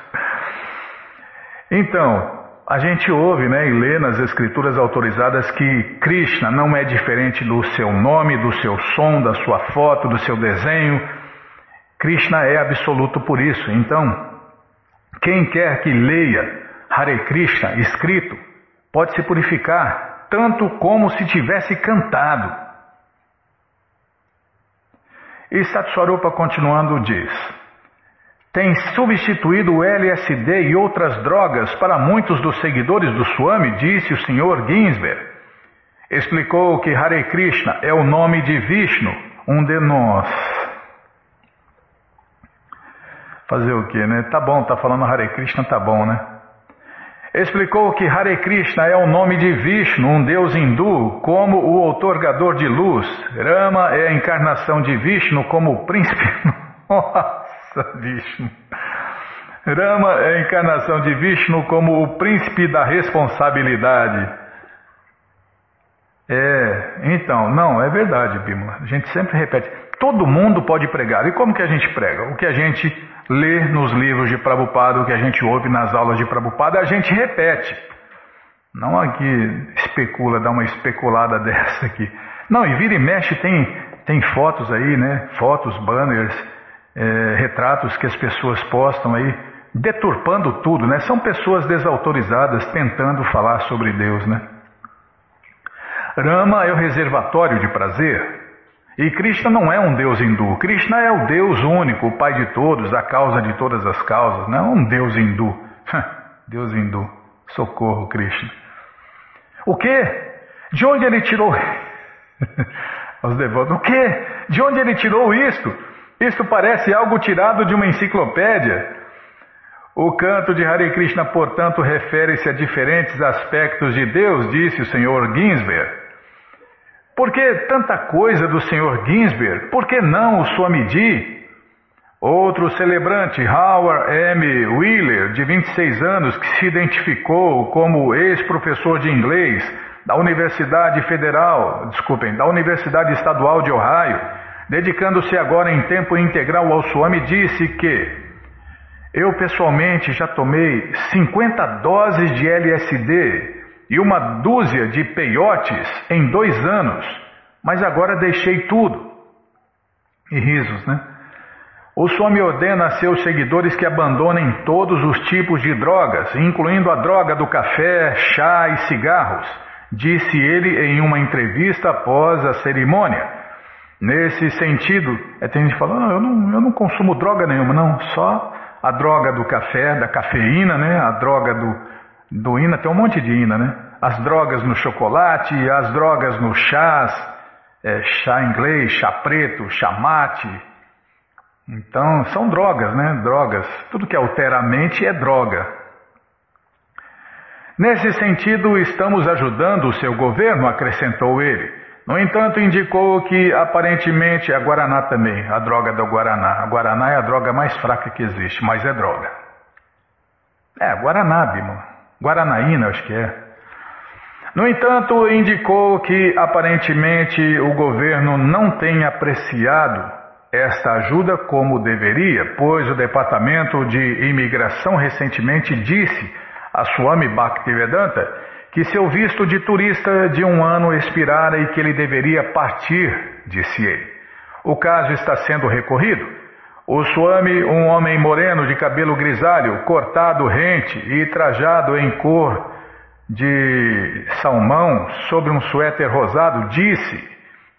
Então, a gente ouve né, e lê nas escrituras autorizadas que Krishna não é diferente do seu nome, do seu som, da sua foto, do seu desenho. Krishna é absoluto por isso. Então, quem quer que leia Hare Krishna escrito pode se purificar tanto como se tivesse cantado. E Satswarupa continuando diz: tem substituído o LSD e outras drogas para muitos dos seguidores do Swami, disse o Sr. Ginsberg. Explicou que Hare Krishna é o nome de Vishnu, um de nós. Fazer o que, né? Tá bom, tá falando Hare Krishna, tá bom, né? Explicou que Hare Krishna é o nome de Vishnu, um deus hindu, como o outorgador de luz. Rama é a encarnação de Vishnu como o príncipe. [laughs] Nossa, Vishnu. Rama é a encarnação de Vishnu como o príncipe da responsabilidade. É, então, não, é verdade, Bimala. A gente sempre repete. Todo mundo pode pregar. E como que a gente prega? O que a gente lê nos livros de Prabhupada, o que a gente ouve nas aulas de Prabhupada, a gente repete. Não aqui especula, dá uma especulada [laughs] dessa aqui. Não, e vira e mexe tem, tem fotos aí, né? Fotos, banners, é, retratos que as pessoas postam aí, deturpando tudo, né? São pessoas desautorizadas tentando falar sobre Deus, né? Rama é o reservatório de prazer, e Krishna não é um Deus hindu. Krishna é o Deus único, o Pai de todos, a causa de todas as causas. Não é um Deus hindu. Deus hindu. Socorro, Krishna. O quê? De onde ele tirou? [laughs] Os devotos. O quê? De onde ele tirou isto? Isto parece algo tirado de uma enciclopédia. O canto de Hare Krishna, portanto, refere-se a diferentes aspectos de Deus, disse o Senhor Ginsberg. Por que tanta coisa do Sr. Ginsberg? Por que não o Swamiji? Outro celebrante, Howard M. Wheeler, de 26 anos, que se identificou como ex-professor de inglês da Universidade Federal, desculpem, da Universidade Estadual de Ohio, dedicando-se agora em tempo integral ao Swami, disse que eu pessoalmente já tomei 50 doses de LSD e uma dúzia de peiotes em dois anos, mas agora deixei tudo. E risos, né? O Swami ordena a seus seguidores que abandonem todos os tipos de drogas, incluindo a droga do café, chá e cigarros, disse ele em uma entrevista após a cerimônia. Nesse sentido, é, tem gente falando, eu não, eu não consumo droga nenhuma, não, só a droga do café, da cafeína, né? A droga do, do ina, tem um monte de ina, né? As drogas no chocolate, as drogas no chás, é, chá inglês, chá preto, chá mate, então, são drogas, né? Drogas. Tudo que altera a mente é droga. Nesse sentido, estamos ajudando o seu governo, acrescentou ele. No entanto, indicou que aparentemente a Guaraná também, a droga do Guaraná. A Guaraná é a droga mais fraca que existe, mas é droga. É, Guaraná, Bimo. Guaranaína, acho que é. No entanto, indicou que aparentemente o governo não tem apreciado esta ajuda como deveria, pois o Departamento de Imigração recentemente disse a Swami Bhaktivedanta que seu visto de turista de um ano expirara e que ele deveria partir, disse ele. O caso está sendo recorrido. O Swami, um homem moreno de cabelo grisalho, cortado rente e trajado em cor de salmão sobre um suéter rosado, disse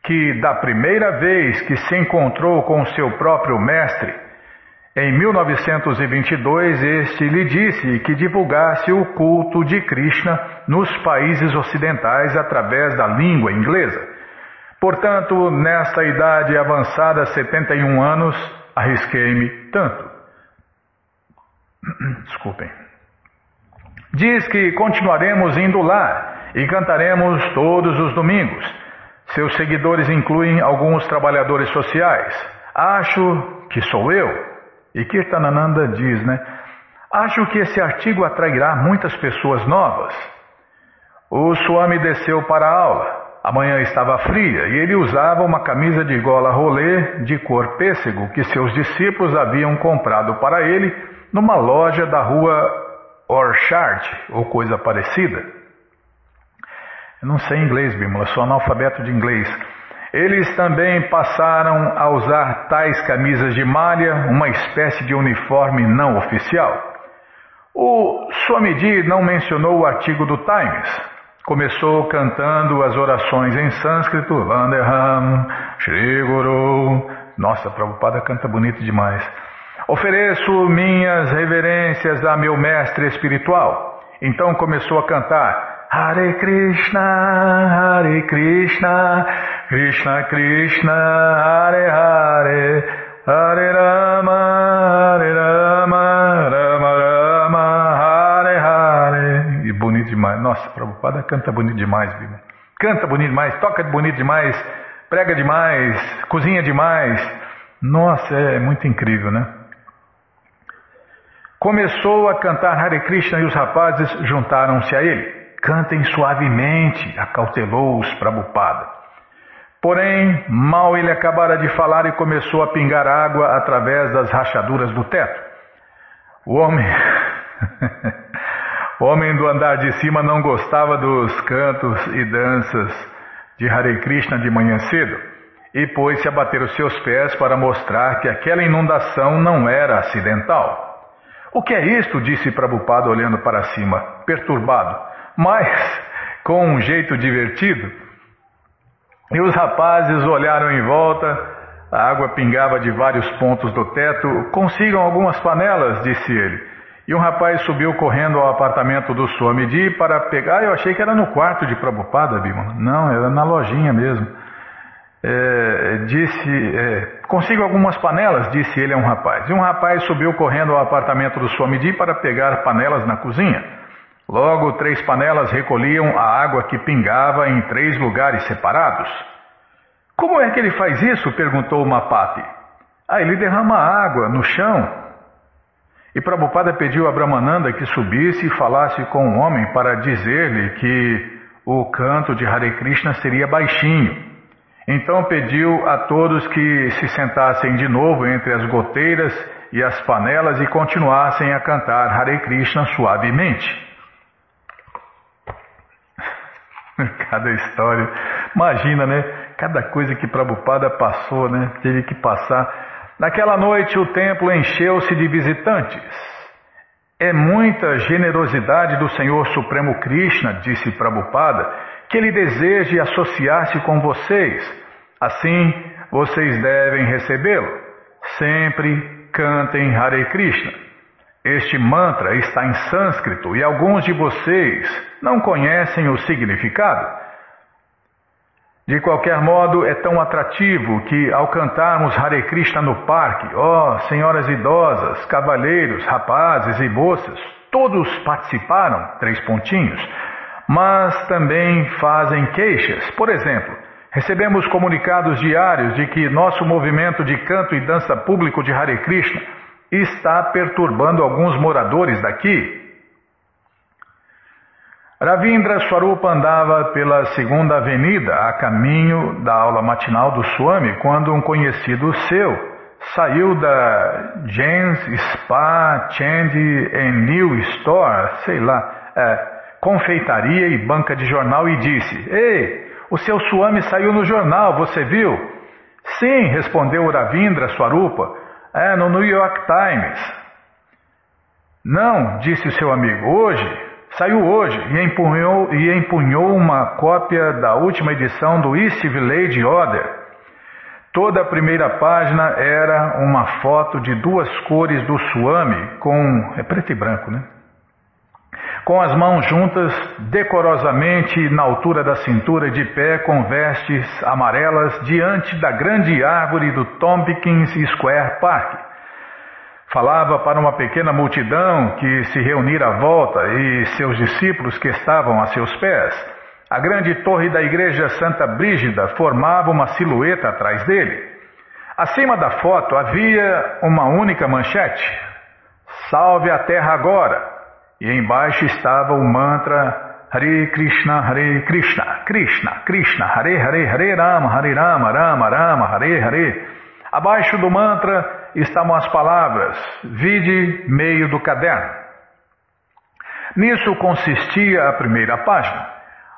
que da primeira vez que se encontrou com seu próprio mestre, em 1922, este lhe disse que divulgasse o culto de Krishna nos países ocidentais através da língua inglesa. Portanto, nesta idade avançada, 71 anos, arrisquei-me tanto. [clears throat] Desculpem. Diz que continuaremos indo lá e cantaremos todos os domingos. Seus seguidores incluem alguns trabalhadores sociais. Acho que sou eu. E Kirtanananda diz, né? Acho que esse artigo atrairá muitas pessoas novas. O Swami desceu para a aula. A manhã estava fria e ele usava uma camisa de gola rolê de cor pêssego que seus discípulos haviam comprado para ele numa loja da rua Orchard ou coisa parecida. Eu não sei inglês, Bímola, sou analfabeto de inglês. Eles também passaram a usar tais camisas de malha, uma espécie de uniforme não oficial. O Swamiji não mencionou o artigo do Times. Começou cantando as orações em sânscrito, Vandeham, Shri Guru. Nossa, Prabhupada canta bonito demais. Ofereço minhas reverências a meu mestre espiritual. Então começou a cantar Hare Krishna, Hare Krishna, Krishna Krishna, Hare Hare, Hare Rama, Hare Rama, Rama Rama, demais. Nossa, Prabhupada canta bonito demais, Bíblia. Canta bonito demais, toca bonito demais, prega demais, cozinha demais. Nossa, é muito incrível, né? Começou a cantar Hare Krishna e os rapazes juntaram-se a ele. Cantem suavemente, acautelou-os Prabhupada. Porém, mal ele acabara de falar e começou a pingar água através das rachaduras do teto. O homem. [laughs] o homem do andar de cima não gostava dos cantos e danças de Hare Krishna de manhã cedo e pôs-se a bater os seus pés para mostrar que aquela inundação não era acidental. O que é isto? disse Prabhupada olhando para cima, perturbado mas com um jeito divertido. E os rapazes olharam em volta, a água pingava de vários pontos do teto. Consigam algumas panelas, disse ele. E um rapaz subiu correndo ao apartamento do Swamiji para pegar. Eu achei que era no quarto de Prabhupada, Bima. Não, era na lojinha mesmo. É, disse: é, Consigo algumas panelas, disse ele a um rapaz. E um rapaz subiu correndo ao apartamento do Swamiji para pegar panelas na cozinha. Logo, três panelas recolhiam a água que pingava em três lugares separados. Como é que ele faz isso? perguntou Mapati. Ah, ele derrama água no chão. E Prabhupada pediu a Brahmananda que subisse e falasse com o homem para dizer-lhe que o canto de Hare Krishna seria baixinho. Então pediu a todos que se sentassem de novo entre as goteiras e as panelas e continuassem a cantar Hare Krishna suavemente. [laughs] Cada história. Imagina, né? Cada coisa que Prabhupada passou, né? Teve que passar. Naquela noite o templo encheu-se de visitantes. É muita generosidade do Senhor Supremo Krishna, disse Prabhupada, que ele deseje associar-se com vocês. Assim, vocês devem recebê-lo. Sempre cantem Hare Krishna. Este mantra está em sânscrito e alguns de vocês não conhecem o significado. De qualquer modo, é tão atrativo que, ao cantarmos Hare Krishna no parque, ó oh, senhoras idosas, cavalheiros, rapazes e moças, todos participaram, três pontinhos, mas também fazem queixas. Por exemplo, recebemos comunicados diários de que nosso movimento de canto e dança público de Hare Krishna está perturbando alguns moradores daqui, Ravindra Swarupa andava pela segunda avenida a caminho da aula matinal do Swami quando um conhecido seu saiu da Jens Spa Chandy and New Store, sei lá, é, confeitaria e banca de jornal e disse: Ei, o seu Swami saiu no jornal, você viu? Sim, respondeu Ravindra Swarupa, é no New York Times. Não, disse o seu amigo, hoje Saiu hoje e empunhou, e empunhou uma cópia da última edição do East Village Order. Toda a primeira página era uma foto de duas cores do Swami com. é preto e branco, né? Com as mãos juntas, decorosamente na altura da cintura, de pé, com vestes amarelas, diante da grande árvore do Tompkins Square Park. Falava para uma pequena multidão que se reunira à volta e seus discípulos que estavam a seus pés. A grande torre da igreja Santa Brígida formava uma silhueta atrás dele. Acima da foto havia uma única manchete: Salve a terra agora! E embaixo estava o mantra Hare Krishna, Hare Krishna, Krishna, Krishna, Hare Hare, Hare Rama, Hare Rama, Rama Rama, Hare Hare. Abaixo do mantra estavam as palavras: vide meio do caderno. Nisso consistia a primeira página.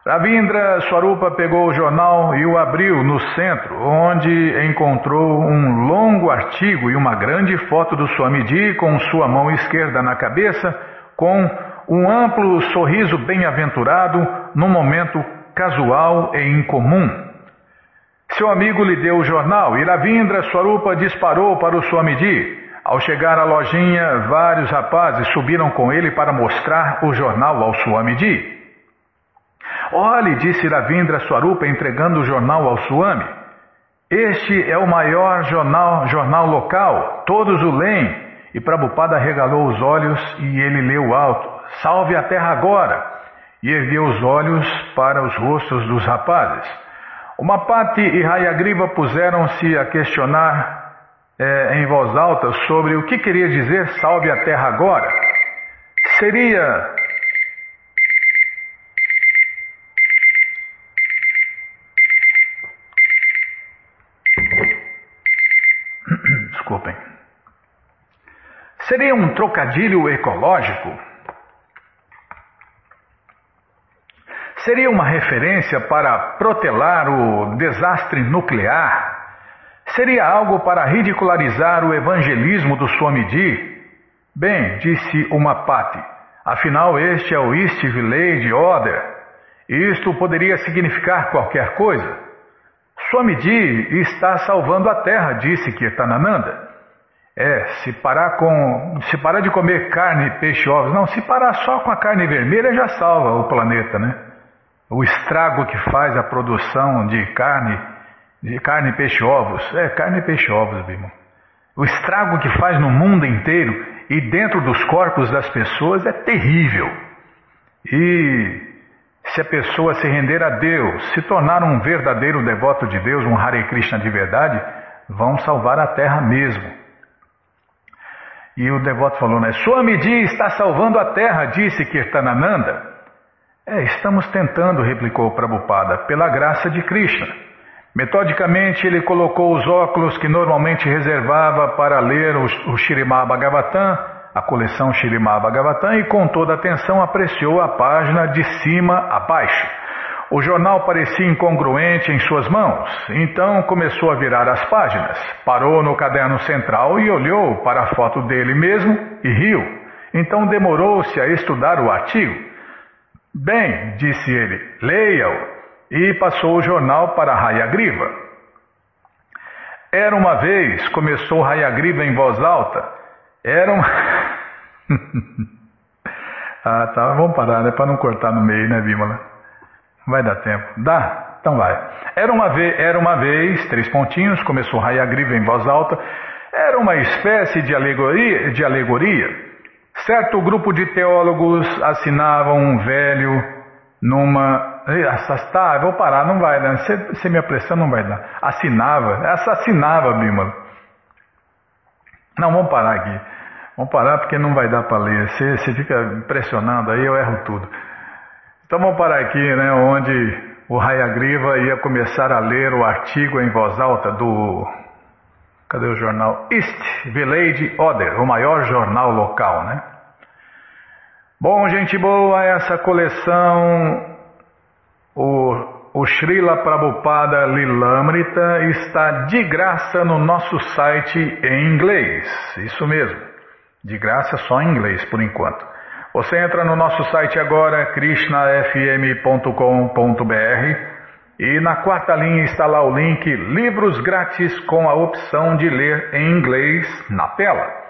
Ravindra Swarupa pegou o jornal e o abriu no centro, onde encontrou um longo artigo e uma grande foto do Swamiji com sua mão esquerda na cabeça, com um amplo sorriso bem-aventurado num momento casual e incomum. Seu amigo lhe deu o jornal e Ravindra Swarupa disparou para o Swamiji. Ao chegar à lojinha, vários rapazes subiram com ele para mostrar o jornal ao Swamiji. Olhe, disse Ravindra Swarupa entregando o jornal ao Swami. Este é o maior jornal, jornal local, todos o leem. E Prabhupada regalou os olhos e ele leu alto: Salve a terra agora! E ergueu os olhos para os rostos dos rapazes. Uma Pati e Hayagriva puseram-se a questionar é, em voz alta sobre o que queria dizer salve a terra agora. Seria [coughs] Desculpem. Seria um trocadilho ecológico? Seria uma referência para protelar o desastre nuclear? Seria algo para ridicularizar o evangelismo do Swamiji? Bem, disse uma Pati, afinal este é o East Village Order. Isto poderia significar qualquer coisa. Swamiji está salvando a terra, disse Kirtanananda. É, se parar com. Se parar de comer carne, peixe, ovos. Não, se parar só com a carne vermelha já salva o planeta, né? O estrago que faz a produção de carne, de carne, peixe, ovos. É, carne, peixe, ovos, irmão. O estrago que faz no mundo inteiro e dentro dos corpos das pessoas é terrível. E se a pessoa se render a Deus, se tornar um verdadeiro devoto de Deus, um Hare Krishna de verdade, vão salvar a terra mesmo. E o devoto falou, né? Swamiji está salvando a terra, disse Kirtanananda. É, estamos tentando, replicou Prabhupada, pela graça de Krishna. Metodicamente, ele colocou os óculos que normalmente reservava para ler o, o Bhagavatam, a coleção Shirimá Bhagavatam, e com toda atenção apreciou a página de cima a baixo. O jornal parecia incongruente em suas mãos, então começou a virar as páginas. Parou no caderno central e olhou para a foto dele mesmo e riu. Então demorou-se a estudar o artigo. Bem, disse ele, leia-o. E passou o jornal para Rayagriva. Era uma vez, começou Rayagriva em voz alta. Era um. [laughs] ah, tá, vamos parar, né? Para não cortar no meio, né, Bímola? Vai dar tempo. Dá? Então vai. Era uma vez, era uma vez três pontinhos, começou Hayagriva em voz alta. Era uma espécie de alegoria, de alegoria. Certo grupo de teólogos assinavam um velho numa. Tá, vou parar, não vai, né? Você, me apressando, não vai dar. Assinava, assassinava, Bímola. Não, vamos parar aqui. Vamos parar porque não vai dar para ler. Você, você fica pressionando aí, eu erro tudo. Então vamos parar aqui, né, onde o Hayagriva ia começar a ler o artigo em voz alta do. Cadê o jornal? East Village Order, o maior jornal local, né? Bom, gente boa, essa coleção, o, o Srila Prabhupada Lilamrita está de graça no nosso site em inglês. Isso mesmo, de graça só em inglês por enquanto. Você entra no nosso site agora, krishnafm.com.br e na quarta linha está lá o link Livros Grátis com a opção de ler em inglês na tela.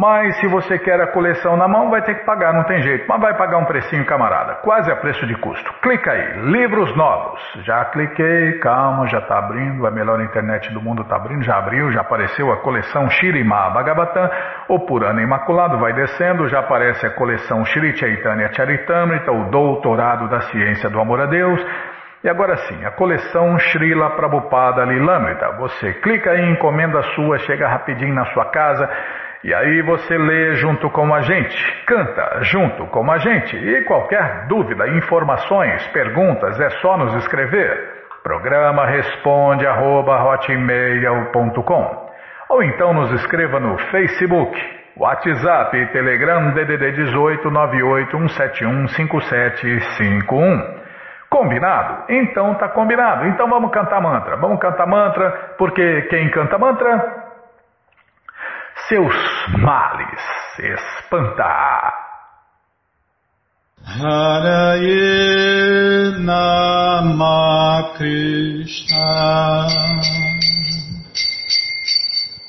Mas se você quer a coleção na mão, vai ter que pagar, não tem jeito. Mas vai pagar um precinho, camarada, quase a preço de custo. Clica aí, livros novos. Já cliquei, calma, já está abrindo, a melhor internet do mundo está abrindo, já abriu, já apareceu a coleção Shirima Bhagavatam, o Purana Imaculado, vai descendo, já aparece a coleção Shri Chaitanya Charitamrita, o Doutorado da Ciência do Amor a Deus. E agora sim, a coleção Srila Prabhupada Lilamrita. Você clica aí, encomenda sua, chega rapidinho na sua casa. E aí você lê junto com a gente, canta junto com a gente. E qualquer dúvida, informações, perguntas, é só nos escrever. Programa responde arroba, Ou então nos escreva no Facebook, WhatsApp, Telegram DDD 18 981715751. Combinado? Então tá combinado. Então vamos cantar mantra. Vamos cantar mantra, porque quem canta mantra seus males espanta. Haraye Nama Krishna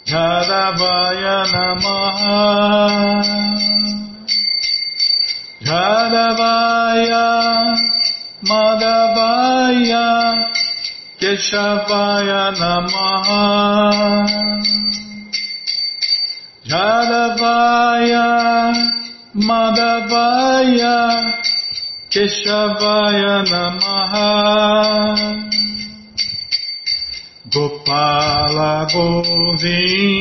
Jadavaya Namaha Jadavaya Madhavaya Keshavaya Namaha Jadavaya Madhavaya Keshavaya Namaha Gopala Govindara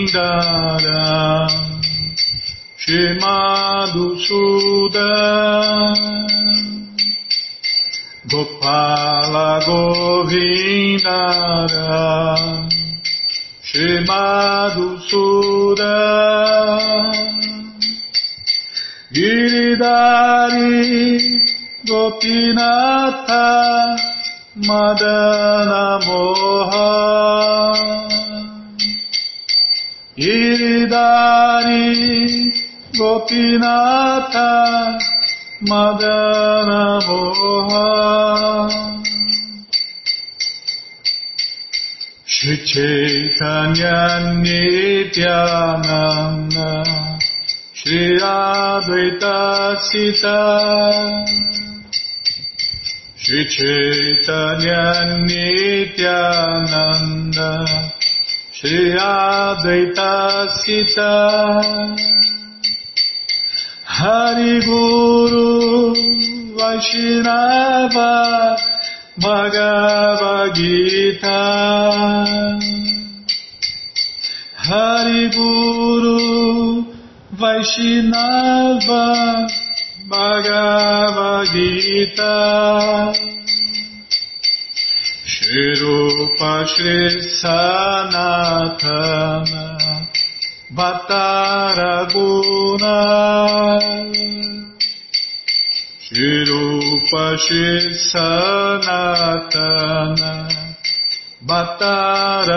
Shimadu Suda Gopala Govindara chamado Sura Giridari Gopinata Madana Moha Giridari Gopinata Madana Moha Shri Chaitanya Nityananda Shri Advaita Sita Shri Chaitanya Nityananda Shri Advaita Sita Hari Guru Vaishnava Bhagavad Gita Hari Guru Vaishnava Bhagavad Gita Shirupa Shri Sanatana Bhattaraguna Shirupa Sanatana. Bhattaraguna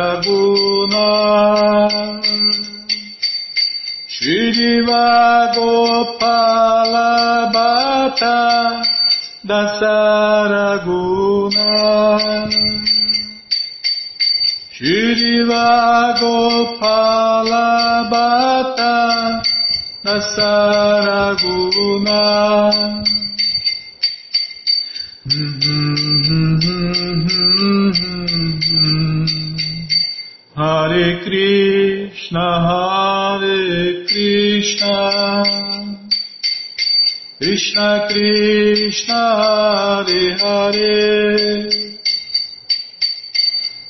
Shriva Gopala Bhatta Dasaraguna Shriva Gopala Bhatta Dasaraguna Hare Krishna, Hare Krishna, Krishna Krishna, Hare Hare,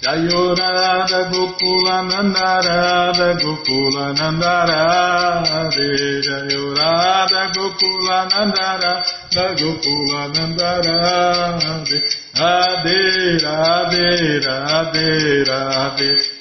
Jayo Narada Gokula Nandarada Gokula Nandarade Jayo Radha Gokula Nandarada Gokula Nandarade Radhe Radhe Radhe Radhe